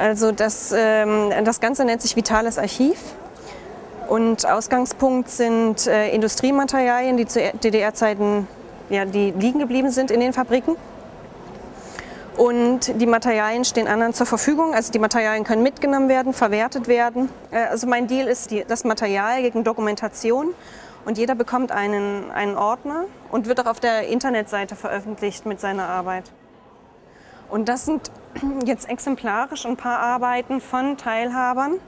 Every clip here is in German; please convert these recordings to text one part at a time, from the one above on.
Also das, ähm, das Ganze nennt sich Vitales Archiv. Und Ausgangspunkt sind äh, Industriematerialien, die zu DDR-Zeiten ja, liegen geblieben sind in den Fabriken. Und die Materialien stehen anderen zur Verfügung. Also die Materialien können mitgenommen werden, verwertet werden. Äh, also mein Deal ist die, das Material gegen Dokumentation. Und jeder bekommt einen, einen Ordner und wird auch auf der Internetseite veröffentlicht mit seiner Arbeit. Und das sind jetzt exemplarisch ein paar Arbeiten von Teilhabern,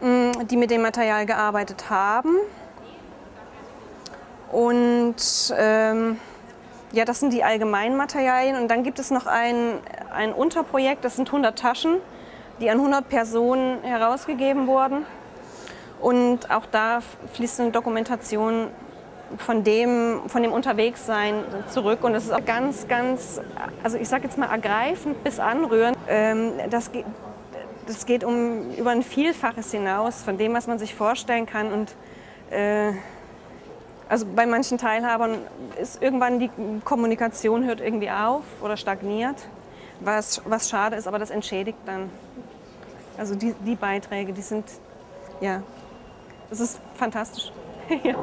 mm, die mit dem Material gearbeitet haben. Und ähm, ja, das sind die allgemeinen Materialien. Und dann gibt es noch ein, ein Unterprojekt, das sind 100 Taschen, die an 100 Personen herausgegeben wurden. Und auch da fließt eine Dokumentation von dem, von dem Unterwegssein zurück. Und das ist auch ganz, ganz, also ich sage jetzt mal ergreifend bis anrührend. Ähm, das, geht, das geht um über ein Vielfaches hinaus von dem, was man sich vorstellen kann. Und äh, also bei manchen Teilhabern ist irgendwann die Kommunikation hört irgendwie auf oder stagniert, was, was schade ist, aber das entschädigt dann. Also die, die Beiträge, die sind, ja, das ist fantastisch. ja.